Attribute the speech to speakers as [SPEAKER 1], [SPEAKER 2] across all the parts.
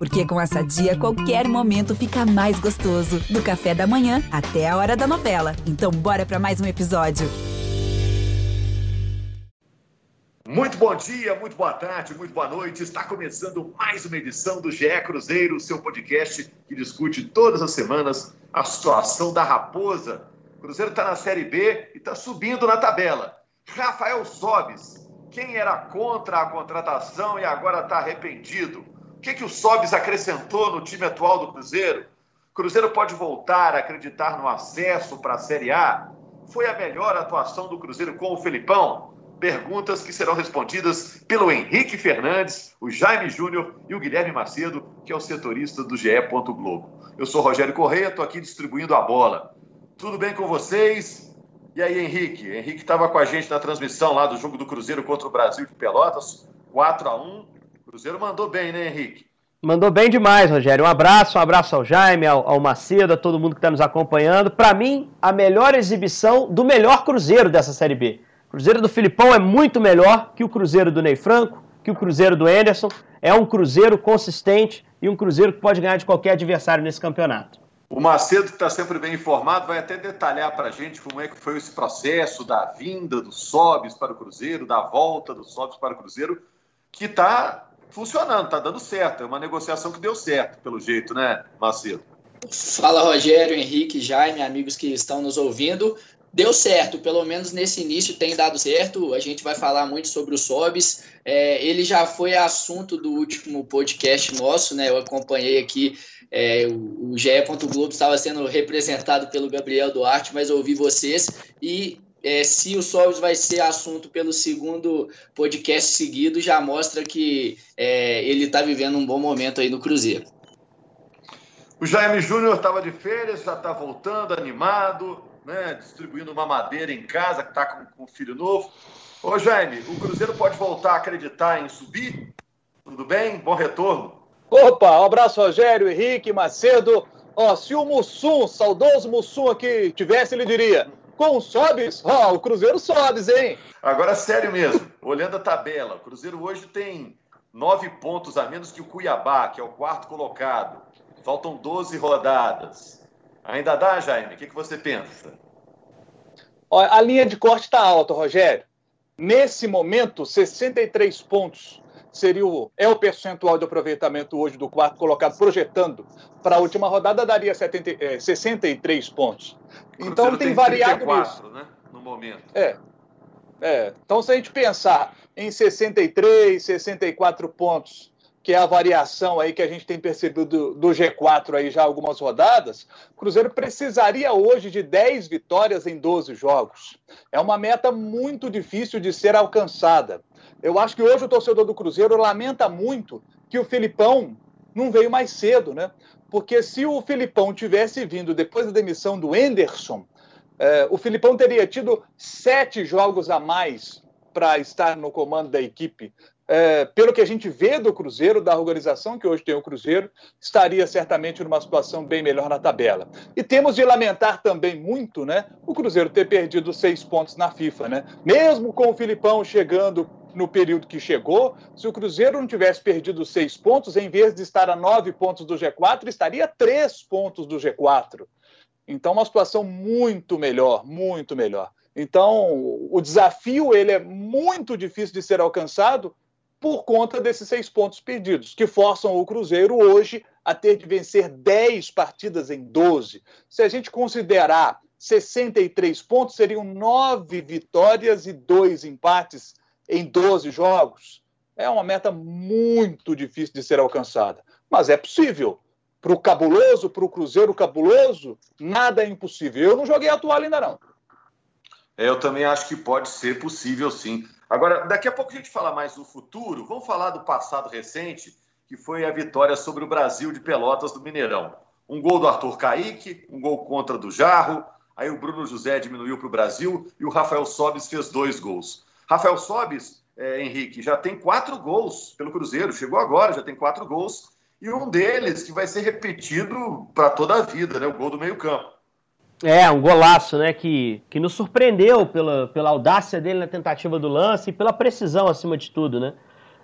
[SPEAKER 1] Porque com essa dia, qualquer momento fica mais gostoso. Do café da manhã até a hora da novela. Então, bora para mais um episódio.
[SPEAKER 2] Muito bom dia, muito boa tarde, muito boa noite. Está começando mais uma edição do GE Cruzeiro, seu podcast que discute todas as semanas a situação da Raposa. O Cruzeiro está na Série B e está subindo na tabela. Rafael Sobes, quem era contra a contratação e agora está arrependido? O que, que o Sobes acrescentou no time atual do Cruzeiro? O Cruzeiro pode voltar a acreditar no acesso para a Série A? Foi a melhor atuação do Cruzeiro com o Felipão? Perguntas que serão respondidas pelo Henrique Fernandes, o Jaime Júnior e o Guilherme Macedo, que é o setorista do GE. Globo. Eu sou Rogério Correia, estou aqui distribuindo a bola. Tudo bem com vocês? E aí, Henrique? Henrique estava com a gente na transmissão lá do jogo do Cruzeiro contra o Brasil de Pelotas, 4 a 1 O Cruzeiro mandou bem, né, Henrique?
[SPEAKER 3] Mandou bem demais, Rogério. Um abraço, um abraço ao Jaime, ao, ao Macedo, a todo mundo que está nos acompanhando. Para mim, a melhor exibição do melhor Cruzeiro dessa Série B. O Cruzeiro do Filipão é muito melhor que o Cruzeiro do Ney Franco, que o Cruzeiro do Anderson. É um Cruzeiro consistente e um Cruzeiro que pode ganhar de qualquer adversário nesse campeonato.
[SPEAKER 2] O Macedo, que está sempre bem informado, vai até detalhar para a gente como é que foi esse processo da vinda do Sobes para o Cruzeiro, da volta do Sobes para o Cruzeiro, que está funcionando, está dando certo. É uma negociação que deu certo, pelo jeito, né, Macedo?
[SPEAKER 4] Fala, Rogério, Henrique, Jaime, amigos que estão nos ouvindo. Deu certo, pelo menos nesse início tem dado certo. A gente vai falar muito sobre o Sobis. É, ele já foi assunto do último podcast nosso, né? Eu acompanhei aqui é, o, o GE. Globo estava sendo representado pelo Gabriel Duarte, mas ouvi vocês e é, se o Sobis vai ser assunto pelo segundo podcast seguido, já mostra que é, ele está vivendo um bom momento aí no Cruzeiro.
[SPEAKER 2] O Jaime Júnior estava de férias, já está voltando, animado, né, distribuindo uma madeira em casa, que está com, com um filho novo. Ô Jaime, o Cruzeiro pode voltar a acreditar em subir? Tudo bem? Bom retorno.
[SPEAKER 5] Opa, um abraço, Rogério, Henrique, Macedo. Ó, se o Mussum, saudoso Mussum aqui tivesse, ele diria: com sobes, ó, o Cruzeiro sobes, hein?
[SPEAKER 2] Agora, sério mesmo, olhando a tabela, o Cruzeiro hoje tem nove pontos a menos que o Cuiabá, que é o quarto colocado. Faltam 12 rodadas. Ainda dá, Jaime? O que, que você pensa?
[SPEAKER 5] Ó, a linha de corte está alta, Rogério. Nesse momento, 63 pontos seria o, é o percentual de aproveitamento hoje do quarto colocado, projetando para a última rodada, daria 70, é, 63 pontos. Então tem, tem variado 34, isso.
[SPEAKER 2] Né? No momento.
[SPEAKER 5] É. é. Então, se a gente pensar em 63, 64 pontos, que é a variação aí que a gente tem percebido do, do G4 aí já algumas rodadas, o Cruzeiro precisaria hoje de 10 vitórias em 12 jogos. É uma meta muito difícil de ser alcançada. Eu acho que hoje o torcedor do Cruzeiro lamenta muito que o Filipão não veio mais cedo, né? Porque se o Filipão tivesse vindo depois da demissão do Enderson, eh, o Filipão teria tido sete jogos a mais para estar no comando da equipe. É, pelo que a gente vê do Cruzeiro, da organização que hoje tem o Cruzeiro, estaria certamente numa situação bem melhor na tabela. E temos de lamentar também muito né, o Cruzeiro ter perdido seis pontos na FIFA. Né? Mesmo com o Filipão chegando no período que chegou, se o Cruzeiro não tivesse perdido seis pontos, em vez de estar a nove pontos do G4, estaria a três pontos do G4. Então, uma situação muito melhor, muito melhor. Então, o desafio ele é muito difícil de ser alcançado por conta desses seis pontos perdidos, que forçam o Cruzeiro hoje a ter de vencer 10 partidas em 12. Se a gente considerar 63 pontos, seriam nove vitórias e dois empates em 12 jogos. É uma meta muito difícil de ser alcançada, mas é possível. Para o cabuloso, para o Cruzeiro cabuloso, nada é impossível. Eu não joguei a toalha ainda não.
[SPEAKER 2] É, eu também acho que pode ser possível, sim. Agora, daqui a pouco a gente fala mais do futuro. Vamos falar do passado recente, que foi a vitória sobre o Brasil de Pelotas do Mineirão. Um gol do Arthur Caíque, um gol contra do Jarro. Aí o Bruno José diminuiu para o Brasil e o Rafael Sobis fez dois gols. Rafael Sobis, é, Henrique, já tem quatro gols pelo Cruzeiro, chegou agora, já tem quatro gols, e um deles que vai ser repetido para toda a vida, né? O gol do meio-campo.
[SPEAKER 3] É, um golaço, né? Que, que nos surpreendeu pela, pela audácia dele na tentativa do lance e pela precisão acima de tudo, né?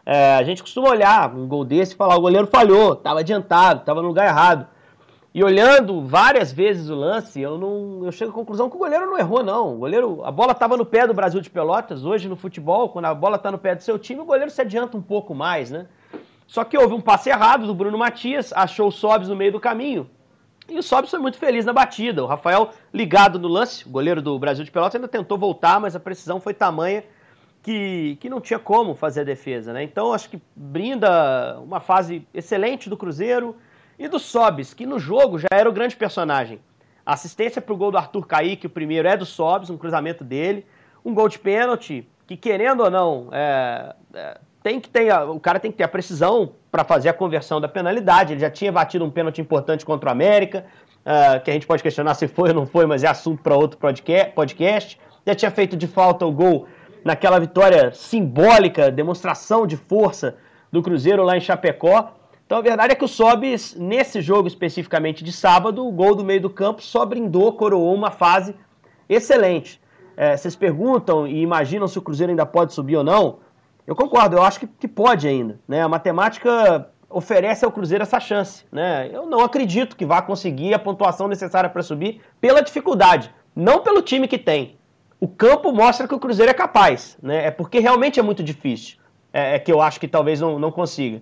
[SPEAKER 3] É, a gente costuma olhar um gol desse e falar: o goleiro falhou, estava adiantado, estava no lugar errado. E olhando várias vezes o lance, eu não, eu chego à conclusão que o goleiro não errou, não. O goleiro, a bola estava no pé do Brasil de Pelotas. Hoje no futebol, quando a bola está no pé do seu time, o goleiro se adianta um pouco mais, né? Só que houve um passe errado do Bruno Matias, achou o Sobs no meio do caminho. E o Sobs foi muito feliz na batida. O Rafael, ligado no lance, o goleiro do Brasil de Pelotas, ainda tentou voltar, mas a precisão foi tamanha que, que não tinha como fazer a defesa, né? Então acho que brinda uma fase excelente do Cruzeiro e do Sobs, que no jogo já era o grande personagem. A assistência para o gol do Arthur Kaique, o primeiro, é do Sobs, um cruzamento dele. Um gol de pênalti, que querendo ou não, é, é, tem que ter, o cara tem que ter a precisão para fazer a conversão da penalidade. Ele já tinha batido um pênalti importante contra o América, uh, que a gente pode questionar se foi ou não foi, mas é assunto para outro podcast. Já tinha feito de falta o gol naquela vitória simbólica, demonstração de força do Cruzeiro lá em Chapecó. Então a verdade é que o Sobis, nesse jogo especificamente de sábado, o gol do meio do campo só brindou, coroou uma fase excelente. É, vocês perguntam e imaginam se o Cruzeiro ainda pode subir ou não. Eu concordo, eu acho que, que pode ainda. Né? A matemática oferece ao Cruzeiro essa chance. Né? Eu não acredito que vá conseguir a pontuação necessária para subir pela dificuldade, não pelo time que tem. O campo mostra que o Cruzeiro é capaz, né? é porque realmente é muito difícil. É, é que eu acho que talvez não, não consiga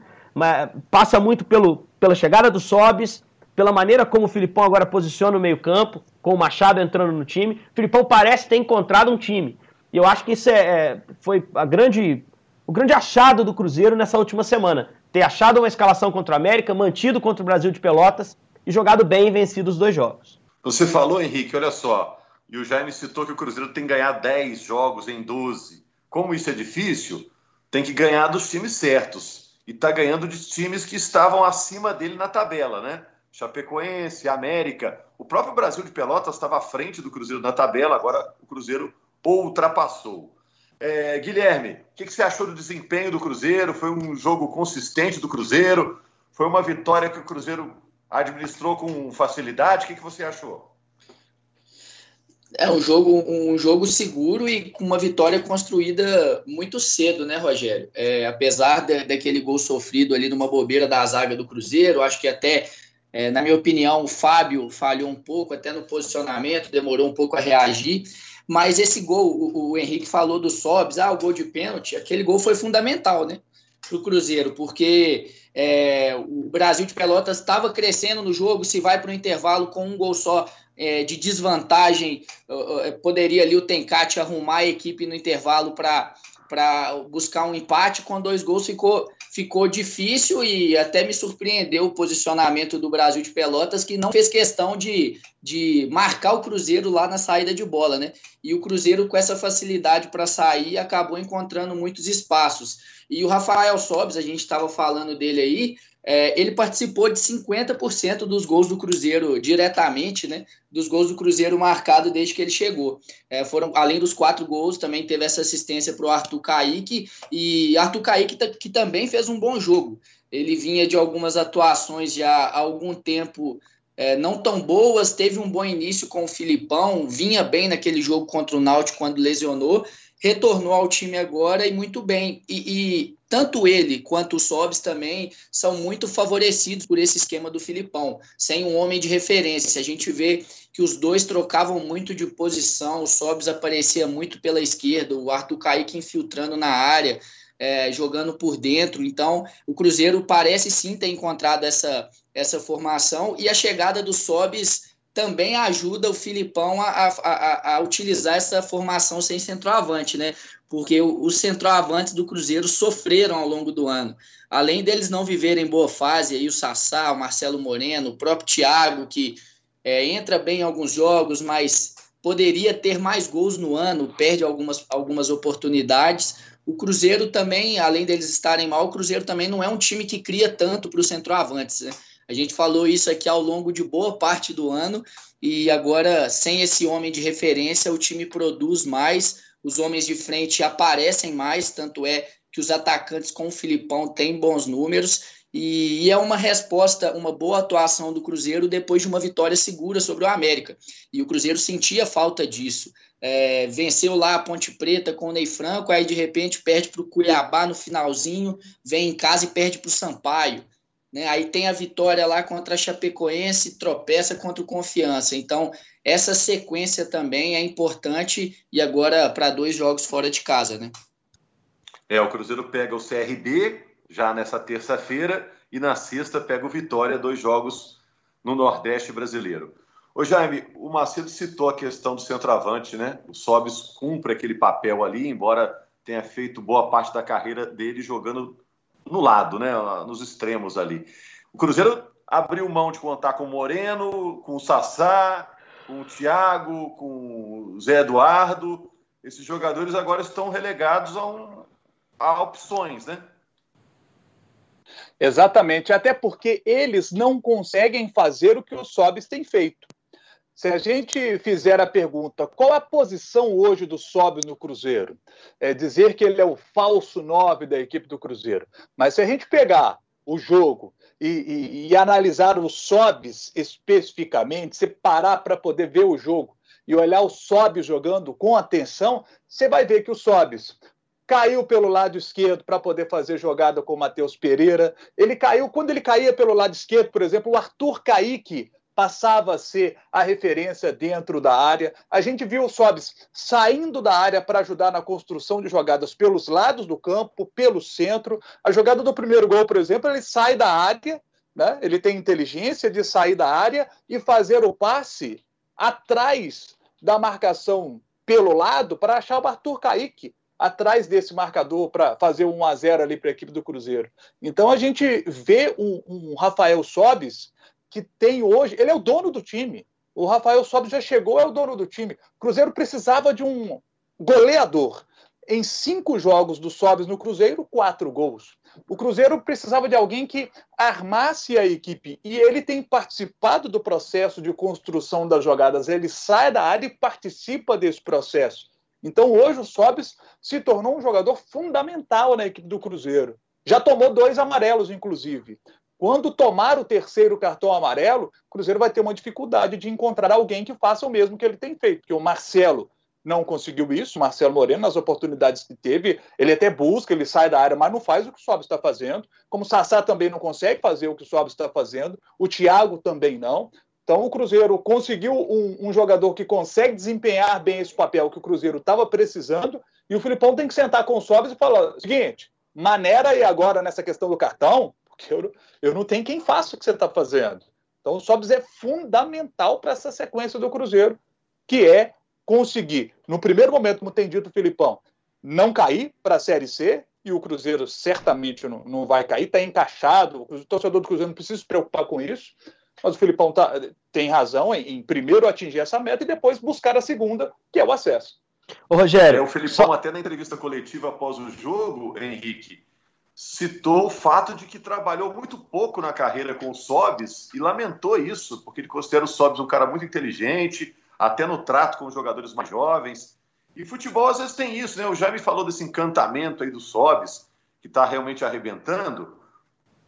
[SPEAKER 3] passa muito pelo, pela chegada do Sobis, pela maneira como o Filipão agora posiciona o meio-campo, com o Machado entrando no time. O Filipão parece ter encontrado um time. E eu acho que isso é, é, foi a grande, o grande achado do Cruzeiro nessa última semana. Ter achado uma escalação contra o América, mantido contra o Brasil de Pelotas e jogado bem e vencido os dois jogos.
[SPEAKER 2] Você falou, Henrique, olha só, e o Jaime citou que o Cruzeiro tem que ganhar 10 jogos em 12. Como isso é difícil, tem que ganhar dos times certos e está ganhando de times que estavam acima dele na tabela, né? Chapecoense, América. O próprio Brasil de Pelotas estava à frente do Cruzeiro na tabela, agora o Cruzeiro ultrapassou. É, Guilherme, o que, que, você achou do desempenho do Cruzeiro? Foi um jogo consistente do Cruzeiro? Foi uma vitória que o Cruzeiro administrou com facilidade? O que, que você achou?
[SPEAKER 4] É um jogo, um jogo seguro e com uma vitória construída muito cedo, né, Rogério? É, apesar de, daquele gol sofrido ali numa bobeira da zaga do Cruzeiro, acho que até, é, na minha opinião, o Fábio falhou um pouco, até no posicionamento, demorou um pouco a reagir. Mas esse gol, o, o Henrique falou do Sobs, ah, o gol de pênalti, aquele gol foi fundamental, né? Para o Cruzeiro, porque é, o Brasil de Pelotas estava crescendo no jogo, se vai para o intervalo com um gol só, é, de desvantagem, poderia ali o Tencate arrumar a equipe no intervalo para buscar um empate. Com dois gols ficou, ficou difícil e até me surpreendeu o posicionamento do Brasil de Pelotas, que não fez questão de, de marcar o Cruzeiro lá na saída de bola, né? E o Cruzeiro, com essa facilidade para sair, acabou encontrando muitos espaços. E o Rafael Sobes, a gente estava falando dele aí, é, ele participou de 50% dos gols do Cruzeiro diretamente, né? Dos gols do Cruzeiro marcado desde que ele chegou. É, foram, além dos quatro gols, também teve essa assistência para o Arthur Kaique, e Arthur Kaique que também fez um bom jogo. Ele vinha de algumas atuações já há algum tempo é, não tão boas, teve um bom início com o Filipão, vinha bem naquele jogo contra o Náutico quando lesionou, retornou ao time agora e muito bem. E, e tanto ele quanto o Sobs também são muito favorecidos por esse esquema do Filipão, sem um homem de referência. A gente vê que os dois trocavam muito de posição, o Sobs aparecia muito pela esquerda, o Arthur Kaique infiltrando na área, é, jogando por dentro. Então, o Cruzeiro parece sim ter encontrado essa, essa formação e a chegada do Sobs também ajuda o Filipão a, a, a, utilizar essa formação sem centroavante, né? Porque os centroavantes do Cruzeiro sofreram ao longo do ano. Além deles não viverem boa fase, aí o Sassá, o Marcelo Moreno, o próprio Thiago, que é, entra bem em alguns jogos, mas poderia ter mais gols no ano, perde algumas, algumas oportunidades. O Cruzeiro também, além deles estarem mal, o Cruzeiro também não é um time que cria tanto para os centroavantes, né? A gente falou isso aqui ao longo de boa parte do ano e agora, sem esse homem de referência, o time produz mais, os homens de frente aparecem mais, tanto é que os atacantes com o Filipão têm bons números e, é uma resposta, uma boa atuação do Cruzeiro depois de uma vitória segura sobre o América. E o Cruzeiro sentia falta disso. É, venceu lá a Ponte Preta com o Ney Franco, aí de repente perde para o Cuiabá no finalzinho, vem em casa e perde para o Sampaio. Né? Aí tem a vitória lá contra a Chapecoense, tropeça contra o Confiança. Então, essa sequência também é importante e agora para dois jogos fora de casa, né?
[SPEAKER 2] É, o Cruzeiro pega o CRB já nessa terça-feira e na sexta pega o Vitória, dois jogos no Nordeste brasileiro. Ô Jaime, o Macedo citou a questão do centroavante, né? O Sobis cumpre aquele papel ali, embora tenha feito boa parte da carreira dele jogando no lado, né, nos extremos ali. O Cruzeiro abriu mão de contar com o Moreno, com o Sassá, com o Thiago, com o Zé Eduardo. Esses jogadores agora estão relegados a, um, a opções, né?
[SPEAKER 5] Exatamente, até porque eles não conseguem fazer o que o Sobis tem feito. Se a gente fizer a pergunta qual a posição hoje do Sobe no Cruzeiro, é dizer que ele é o falso 9 da equipe do Cruzeiro. Mas se a gente pegar o jogo e, e, e analisar os Sobes especificamente, se parar para poder ver o jogo e olhar o Sobes jogando com atenção, você vai ver que o Sobes caiu pelo lado esquerdo para poder fazer jogada com o Matheus Pereira. Ele caiu, quando ele caía pelo lado esquerdo, por exemplo, o Arthur Caíque passava a ser a referência dentro da área. A gente viu o Sobis saindo da área para ajudar na construção de jogadas pelos lados do campo, pelo centro. A jogada do primeiro gol, por exemplo, ele sai da área, né? ele tem inteligência de sair da área e fazer o passe atrás da marcação pelo lado para achar o Arthur Kaique atrás desse marcador para fazer um 1 a 0 ali para a equipe do Cruzeiro. Então a gente vê um, um Rafael Sobis que tem hoje. Ele é o dono do time. O Rafael Sobis já chegou, é o dono do time. O Cruzeiro precisava de um goleador. Em cinco jogos do Sobis no Cruzeiro, quatro gols. O Cruzeiro precisava de alguém que armasse a equipe. E ele tem participado do processo de construção das jogadas. Ele sai da área e participa desse processo. Então, hoje, o Sobis se tornou um jogador fundamental na equipe do Cruzeiro. Já tomou dois amarelos, inclusive. Quando tomar o terceiro cartão amarelo, o Cruzeiro vai ter uma dificuldade de encontrar alguém que faça o mesmo que ele tem feito, porque o Marcelo não conseguiu isso, o Marcelo Moreno, nas oportunidades que teve, ele até busca, ele sai da área, mas não faz o que o Sobis está fazendo. Como o Sassá também não consegue fazer o que o Sobis está fazendo, o Thiago também não. Então o Cruzeiro conseguiu um, um, jogador que consegue desempenhar bem esse papel que o Cruzeiro estava precisando, e o Filipão tem que sentar com o Sobis e falar: seguinte, maneira aí agora nessa questão do cartão, porque eu, eu não tenho quem faça o que você está fazendo. Então o Sobis é fundamental para essa sequência do Cruzeiro, que é conseguir, no primeiro momento, como tem dito o Filipão, não cair para a Série C, e o Cruzeiro certamente não, não vai cair, está encaixado, o torcedor do Cruzeiro não precisa se preocupar com isso, mas o Filipão tá, tem razão em, em, primeiro atingir essa meta e depois buscar a segunda, que é o acesso.
[SPEAKER 2] Ô, Rogério. É, o Filipão, só... até na entrevista coletiva após o jogo, Henrique, citou o fato de que trabalhou muito pouco na carreira com o Sobis e lamentou isso, porque ele considera o Sobis um cara muito inteligente, até no trato com os jogadores mais jovens. E futebol às vezes tem isso, né? O Jaime falou desse encantamento aí do Sobis, que está realmente arrebentando.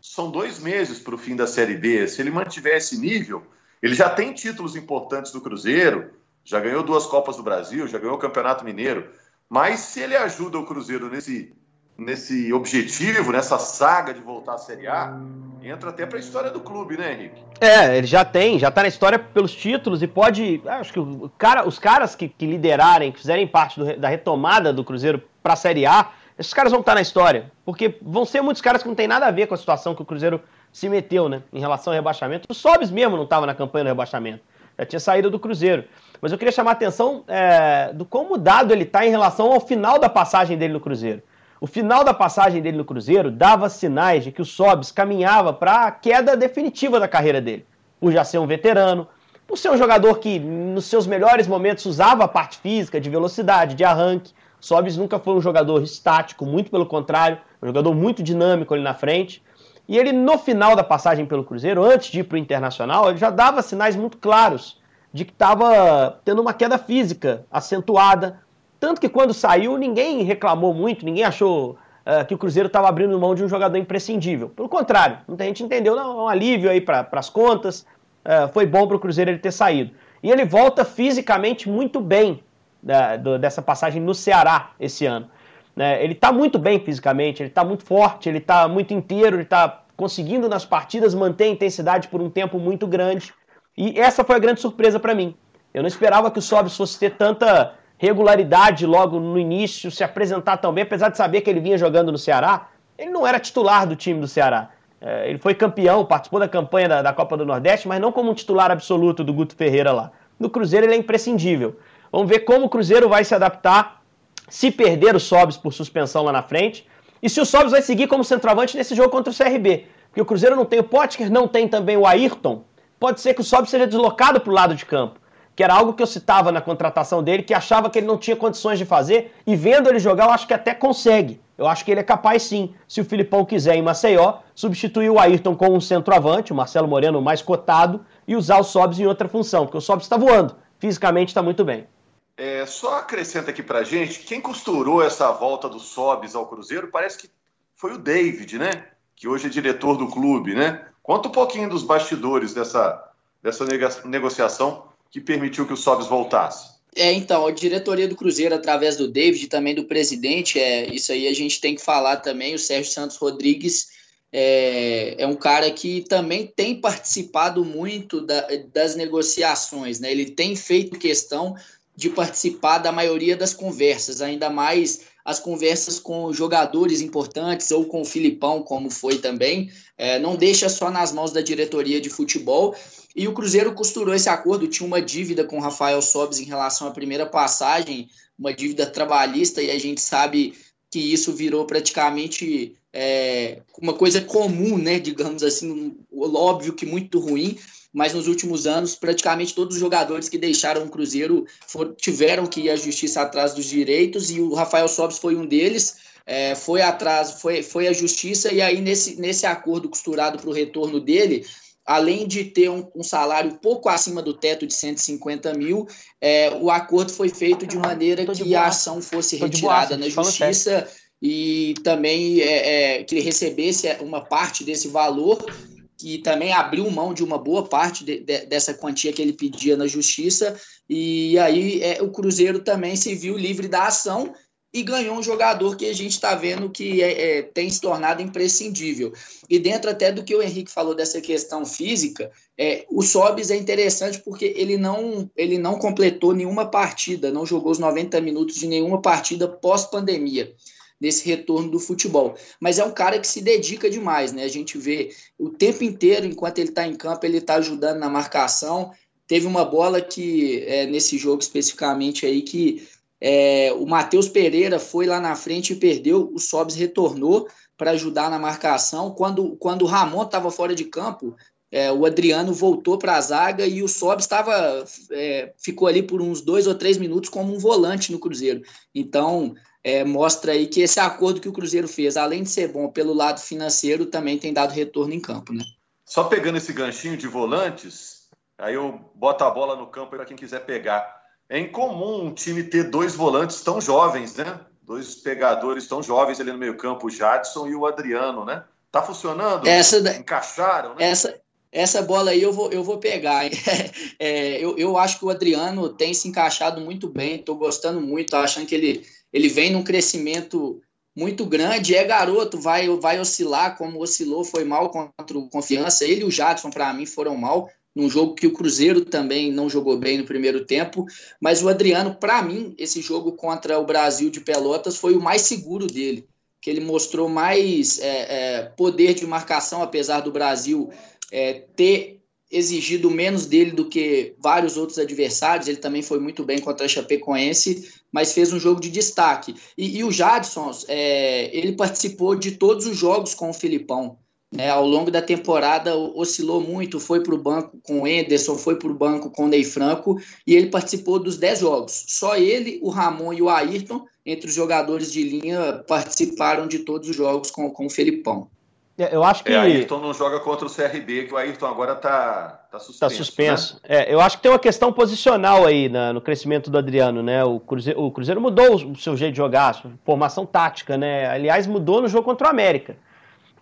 [SPEAKER 2] São dois meses para o fim da Série B. Se ele mantiver esse nível, ele já tem títulos importantes do Cruzeiro, já ganhou duas Copas do Brasil, já ganhou o Campeonato Mineiro. Mas se ele ajuda o Cruzeiro nesse nesse objetivo, nessa saga de voltar à Série A, entra até para a história do clube, né, Henrique?
[SPEAKER 3] É, ele já tem, já está na história pelos títulos e pode. Acho que cara, os caras que, que liderarem, que fizerem parte do, da retomada do Cruzeiro para a Série A, esses caras vão estar tá na história. Porque vão ser muitos caras que não tem nada a ver com a situação que o Cruzeiro se meteu, né? Em relação ao rebaixamento. O Sobis mesmo não estava na campanha do rebaixamento. Já tinha saído do Cruzeiro. Mas eu queria chamar a atenção é, do quão mudado ele está em relação ao final da passagem dele no Cruzeiro. O final da passagem dele no Cruzeiro dava sinais de que o Sobis caminhava para a queda definitiva da carreira dele. Por já ser um veterano, por ser um jogador que nos seus melhores momentos usava a parte física, de velocidade, de arranque. Sobis nunca foi um jogador estático, muito pelo contrário, um jogador muito dinâmico ali na frente. E ele, no final da passagem pelo Cruzeiro, antes de ir para o Internacional, ele já dava sinais muito claros de que estava tendo uma queda física acentuada, tanto que quando saiu, ninguém reclamou muito, ninguém achou uh, que o Cruzeiro estava abrindo mão de um jogador imprescindível. Pelo contrário, muita gente entendeu, não, um alívio aí para as contas, uh, foi bom para o Cruzeiro ele ter saído. E ele volta fisicamente muito bem da, do, dessa passagem no Ceará esse ano. Né? Ele está muito bem fisicamente, ele está muito forte, ele está muito inteiro, ele está conseguindo nas partidas manter a intensidade por um tempo muito grande. E essa foi a grande surpresa para mim. Eu não esperava que o Sobis fosse ter tanta regularidade logo no início, se apresentar tão bem, apesar de saber que ele vinha jogando no Ceará. Ele não era titular do time do Ceará. É, ele foi campeão, participou da campanha da, da, Copa do Nordeste, mas não como um titular absoluto do Guto Ferreira lá. No Cruzeiro ele é imprescindível. Vamos ver como o Cruzeiro vai se adaptar se perder o Sobs por suspensão lá na frente e se o Sobs vai seguir como centroavante nesse jogo contra o CRB. Porque o Cruzeiro não tem o Potker, não tem também o Ayrton. Pode ser que o Sobs seja deslocado para o lado de campo que era algo que eu citava na contratação dele, que achava que ele não tinha condições de fazer, e vendo ele jogar, eu acho que até consegue. Eu acho que ele é capaz sim, se o Filipão quiser em Maceió, substituir o Ayrton com um centroavante, o Marcelo Moreno mais cotado, e usar o Sobs em outra função, porque o Sobs está voando, fisicamente está muito bem.
[SPEAKER 2] É, só acrescenta aqui pra gente, quem costurou essa volta do Sobs ao Cruzeiro parece que foi o David, né? Que hoje é diretor do clube, né? Conta um pouquinho dos bastidores dessa, dessa negociação que permitiu que o Sobis voltasse?
[SPEAKER 4] É, então, a diretoria do Cruzeiro, através do David e também do presidente, é, isso aí a gente tem que falar também, o Sérgio Santos Rodrigues é, é um cara que também tem participado muito da, das negociações, né? Ele tem feito questão de participar da maioria das conversas, ainda mais as conversas com jogadores importantes ou com o Filipão, como foi também, é, não deixa só nas mãos da diretoria de futebol. E o Cruzeiro costurou esse acordo, tinha uma dívida com o Rafael Sobes em relação à primeira passagem, uma dívida trabalhista, e a gente sabe que isso virou praticamente é, uma coisa comum, né, digamos assim, óbvio que muito ruim, mas nos últimos anos, praticamente todos os jogadores que deixaram o Cruzeiro for, tiveram que ir à justiça atrás dos direitos, e o Rafael Sobis foi um deles. É, foi atrás, foi, foi à justiça, e aí nesse, nesse acordo costurado para o retorno dele, além de ter um, um, salário pouco acima do teto de 150 mil, é, o acordo foi feito de maneira que a ação fosse retirada na justiça e também é, é, que ele recebesse uma parte desse valor que também abriu mão de uma boa parte de, de, dessa quantia que ele pedia na justiça, e aí é, o Cruzeiro também se viu livre da ação e ganhou um jogador que a gente está vendo que é, é, tem se tornado imprescindível. E dentro até do que o Henrique falou dessa questão física, é, o Sobis é interessante porque ele não, ele não completou nenhuma partida, não jogou os 90 minutos de nenhuma partida pós-pandemia nesse retorno do futebol. Mas é um cara que se dedica demais, né? A gente vê o tempo inteiro, enquanto ele está em campo, ele está ajudando na marcação. Teve uma bola que, é, nesse jogo especificamente aí, que é, o Matheus Pereira foi lá na frente e perdeu, o Sobs retornou para ajudar na marcação. Quando, quando o Ramon estava fora de campo, é, o Adriano voltou para a zaga e o Sobs estava é, ficou ali por uns dois ou três minutos como um volante no Cruzeiro. Então é, mostra aí que esse acordo que o Cruzeiro fez, além de ser bom pelo lado financeiro, também tem dado retorno em campo, né?
[SPEAKER 2] Só pegando esse ganchinho de volantes, aí eu boto a bola no campo para quem quiser pegar. É incomum um time ter dois volantes tão jovens, né? Dois pegadores tão jovens ali no meio-campo, o Jadson e o Adriano, né? Tá funcionando?
[SPEAKER 4] Essa da...
[SPEAKER 2] Encaixaram, né?
[SPEAKER 4] Essa, essa bola aí eu vou, eu vou pegar. É, eu, eu acho que o Adriano tem se encaixado muito bem, estou gostando muito, achando que ele ele vem num crescimento muito grande, é garoto, vai, vai oscilar, como oscilou, foi mal contra o Confiança. Ele e o Jadson, para mim, foram mal, num jogo que o Cruzeiro também não jogou bem no primeiro tempo. Mas o Adriano, para mim, esse jogo contra o Brasil de Pelotas foi o mais seguro dele, que ele mostrou mais é, é, poder de marcação, apesar do Brasil é, ter exigido menos dele do que vários outros adversários. Ele também foi muito bem contra a Chapecoense, mas fez um jogo de destaque. E, e o Jadson, é, ele participou de todos os jogos com o Filipão. Né? Ao longo da temporada oscilou muito, foi para o banco com o Enderson, foi para o banco com o Ney Franco, e ele participou dos 10 jogos. Só ele, o Ramon e o Ayrton, entre os jogadores de linha, participaram de todos os jogos com, com o Felipão.
[SPEAKER 3] É, eu acho que. É,
[SPEAKER 2] Ayrton não joga contra o CRB, que o Ayrton agora está tá suspenso. Tá suspenso.
[SPEAKER 3] Né? É, eu acho que tem uma questão posicional aí na, no crescimento do Adriano, né? O Cruzeiro, o Cruzeiro mudou o seu jeito de jogar, a formação tática, né? Aliás, mudou no jogo contra o América.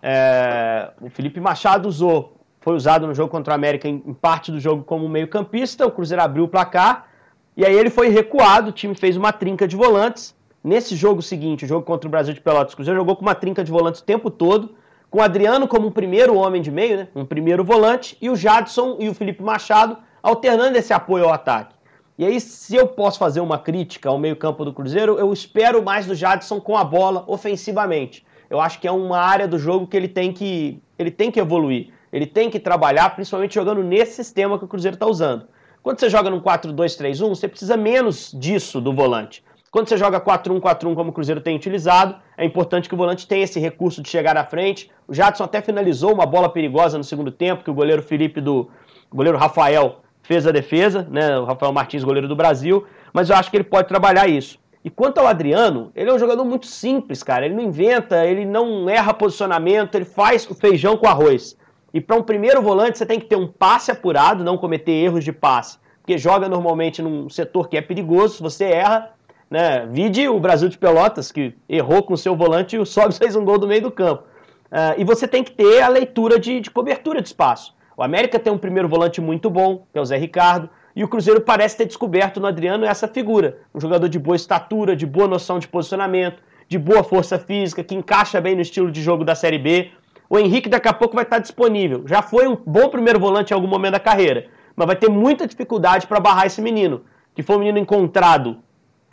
[SPEAKER 3] É, o Felipe Machado usou, foi usado no jogo contra o América em, em parte do jogo como meio-campista. O Cruzeiro abriu o placar e aí ele foi recuado. O time fez uma trinca de volantes. Nesse jogo seguinte, o jogo contra o Brasil de Pelotas, o Cruzeiro jogou com uma trinca de volantes o tempo todo com o Adriano como um primeiro homem de meio, né? um primeiro volante, e o Jadson e o Felipe Machado alternando esse apoio ao ataque. E aí, se eu posso fazer uma crítica ao meio-campo do Cruzeiro, eu espero mais do Jadson com a bola ofensivamente. Eu acho que é uma área do jogo que ele tem que, ele tem que evoluir. Ele tem que trabalhar, principalmente jogando nesse sistema que o Cruzeiro está usando. Quando você joga num 4-2-3-1, você precisa menos disso do volante. Quando você joga 4-1-4-1 como o Cruzeiro tem utilizado, é importante que o volante tenha esse recurso de chegar à frente. O Jadson até finalizou uma bola perigosa no segundo tempo, que o goleiro Felipe do. O goleiro Rafael fez a defesa, né? O Rafael Martins, goleiro do Brasil, mas eu acho que ele pode trabalhar isso. E quanto ao Adriano, ele é um jogador muito simples, cara. Ele não inventa, ele não erra posicionamento, ele faz o feijão com arroz. E para um primeiro volante, você tem que ter um passe apurado, não cometer erros de passe. Porque joga normalmente num setor que é perigoso, se você erra, né? Vide o Brasil de Pelotas, que errou com o seu volante e o Sobs fez um gol do meio do campo. Uh, e você tem que ter a leitura de, de, cobertura de espaço. O América tem um primeiro volante muito bom, que é o Zé Ricardo, e o Cruzeiro parece ter descoberto no Adriano essa figura. Um jogador de boa estatura, de boa noção de posicionamento, de boa força física, que encaixa bem no estilo de jogo da Série B. O Henrique daqui a pouco vai estar disponível. Já foi um bom primeiro volante em algum momento da carreira, mas vai ter muita dificuldade para barrar esse menino, que foi um menino encontrado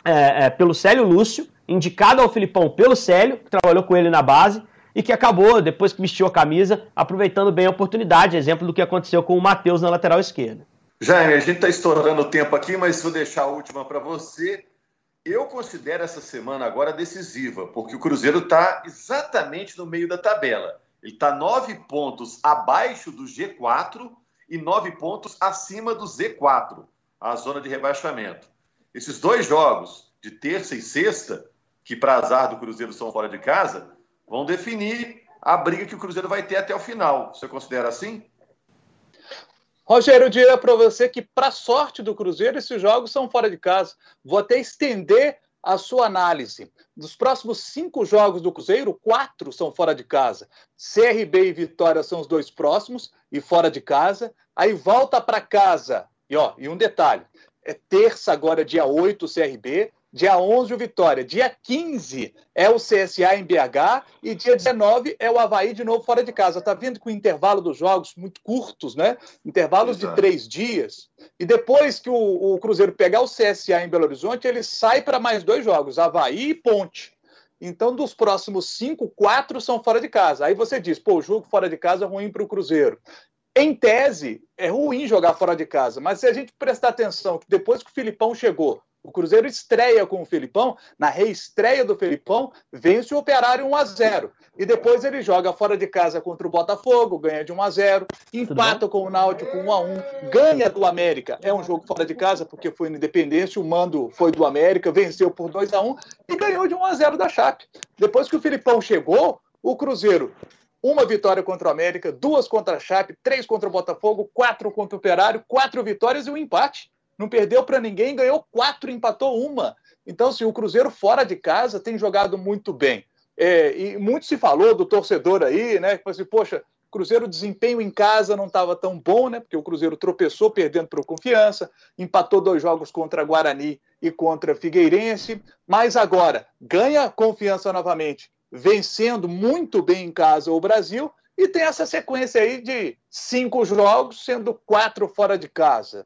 [SPEAKER 3] é, é, pelo Célio Lúcio, indicado ao Filipão pelo Célio, que trabalhou com ele na base, e que acabou, depois que vestiu a camisa, aproveitando bem a oportunidade, exemplo do que aconteceu com o Matheus na lateral esquerda.
[SPEAKER 2] Jaime, a gente está estourando o tempo aqui, mas vou deixar a última para você. Eu considero essa semana agora decisiva, porque o Cruzeiro está exatamente no meio da tabela. Ele está nove pontos abaixo do G4 e nove pontos acima do Z4, a zona de rebaixamento. Esses dois jogos, de terça e sexta, que para azar do Cruzeiro são fora de casa, vão definir a briga que o Cruzeiro vai ter até o final. Você considera assim?
[SPEAKER 5] Rogério, eu diria para você que, para sorte do Cruzeiro, esses jogos são fora de casa. Vou até estender a sua análise. Dos próximos cinco jogos do Cruzeiro, quatro são fora de casa. CRB e Vitória são os dois próximos e fora de casa. Aí volta para casa. E, ó, e um detalhe: é terça, agora dia 8, o CRB. Dia 11, o Vitória. Dia 15 é o CSA em BH. E dia 19 é o Havaí de novo fora de casa. Tá vendo que o intervalo dos jogos muito curtos, né? Intervalos Exato. de três dias. E depois que o, o, Cruzeiro pegar o CSA em Belo Horizonte, ele sai para mais dois jogos: Havaí e Ponte. Então, dos próximos cinco, quatro são fora de casa. Aí você diz, pô, o jogo fora de casa é ruim para o Cruzeiro. Em tese, é ruim jogar fora de casa, mas se a gente prestar atenção que depois que o Filipão chegou, o Cruzeiro estreia com o Filipão, na reestreia do Filipão, vence o Operário 1 a 0 e depois ele joga fora de casa contra o Botafogo, ganha de 1 a 0 empata com o Náutico 1 a 1 ganha do América. É um jogo fora de casa porque foi no Independência, o mando foi do América, venceu por 2 a 1 e ganhou de 1 a 0 da Chape. Depois que o Filipão chegou, o Cruzeiro uma vitória contra o América, duas contra a Chape, três contra o Botafogo, quatro contra o Operário, quatro vitórias e um empate. Não perdeu para ninguém, ganhou quatro, empatou uma. Então, assim, o Cruzeiro fora de casa tem jogado muito bem. É, e muito se falou do torcedor aí, né? Que assim, poxa, Cruzeiro desempenho em casa não estava tão bom, né? Porque o Cruzeiro tropeçou perdendo para o Confiança, empatou dois jogos contra Guarani e contra Figueirense, mas agora ganha confiança novamente, vencendo muito bem em casa o Brasil e tem essa sequência aí de cinco jogos, sendo quatro fora de casa.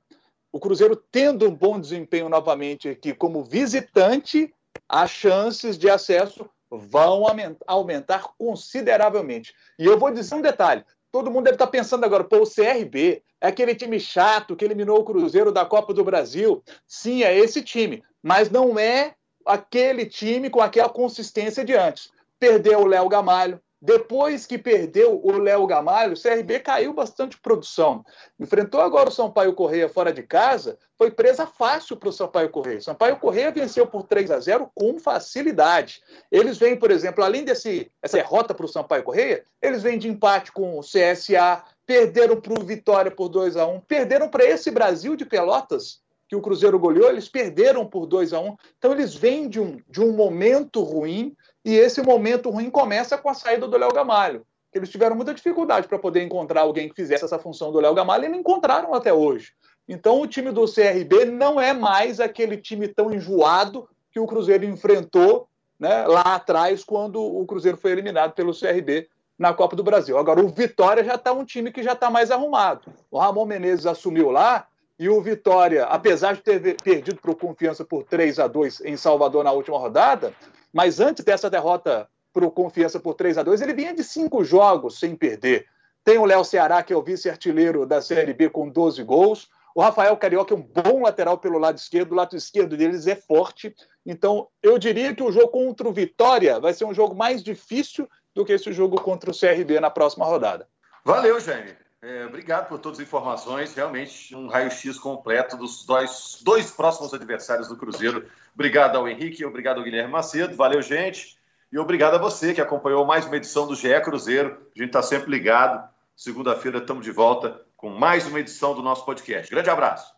[SPEAKER 5] O Cruzeiro tendo um bom desempenho novamente aqui como visitante, as chances de acesso vão aumentar consideravelmente. E eu vou dizer um detalhe: todo mundo deve estar pensando agora, pô, o CRB é aquele time chato que eliminou o Cruzeiro da Copa do Brasil. Sim, é esse time, mas não é aquele time com aquela consistência de antes perdeu o Léo Gamalho, depois que perdeu o Léo Gamalho, o CRB caiu bastante produção. Enfrentou agora o Sampaio Correia fora de casa, foi presa fácil para o Sampaio Correia. Sampaio Correia venceu por 3 a 0 com facilidade. Eles vêm, por exemplo, além desse essa derrota para o Sampaio Correia, eles vêm de empate com o CSA, perderam para o Vitória por 2 a 1 perderam para esse Brasil de Pelotas que o Cruzeiro goleou, eles perderam por 2 a 1 Então eles vêm de um, de um momento ruim, e esse momento ruim começa com a saída do Léo Gamalho. Eles tiveram muita dificuldade para poder encontrar alguém que fizesse essa função do Léo Gamalho e não encontraram até hoje. Então o time do CRB não é mais aquele time tão enjoado que o Cruzeiro enfrentou né, lá atrás, quando o Cruzeiro foi eliminado pelo CRB na Copa do Brasil. Agora, o Vitória já está um time que já está mais arrumado. O Ramon Menezes assumiu lá e o Vitória, apesar de ter perdido para o Confiança por 3 a 2 em Salvador na última rodada, mas antes dessa derrota para o Confiança por 3 a 2 ele vinha de cinco jogos sem perder. Tem o Léo Ceará, que é o vice-artilheiro da Série B com 12 gols. O Rafael Carioca é um bom lateral pelo lado esquerdo, o lado esquerdo deles é forte. Então, eu diria que o jogo contra o Vitória vai ser um jogo mais difícil do que esse jogo contra o CRB na próxima rodada.
[SPEAKER 2] Valeu, Jaime. É, obrigado por todas as informações. Realmente um raio-x completo dos dois, dois próximos adversários do Cruzeiro. Obrigado ao Henrique, obrigado ao Guilherme Macedo. Valeu, gente. E obrigado a você que acompanhou mais uma edição do GE Cruzeiro. A gente está sempre ligado. Segunda-feira estamos de volta com mais uma edição do nosso podcast. Grande abraço.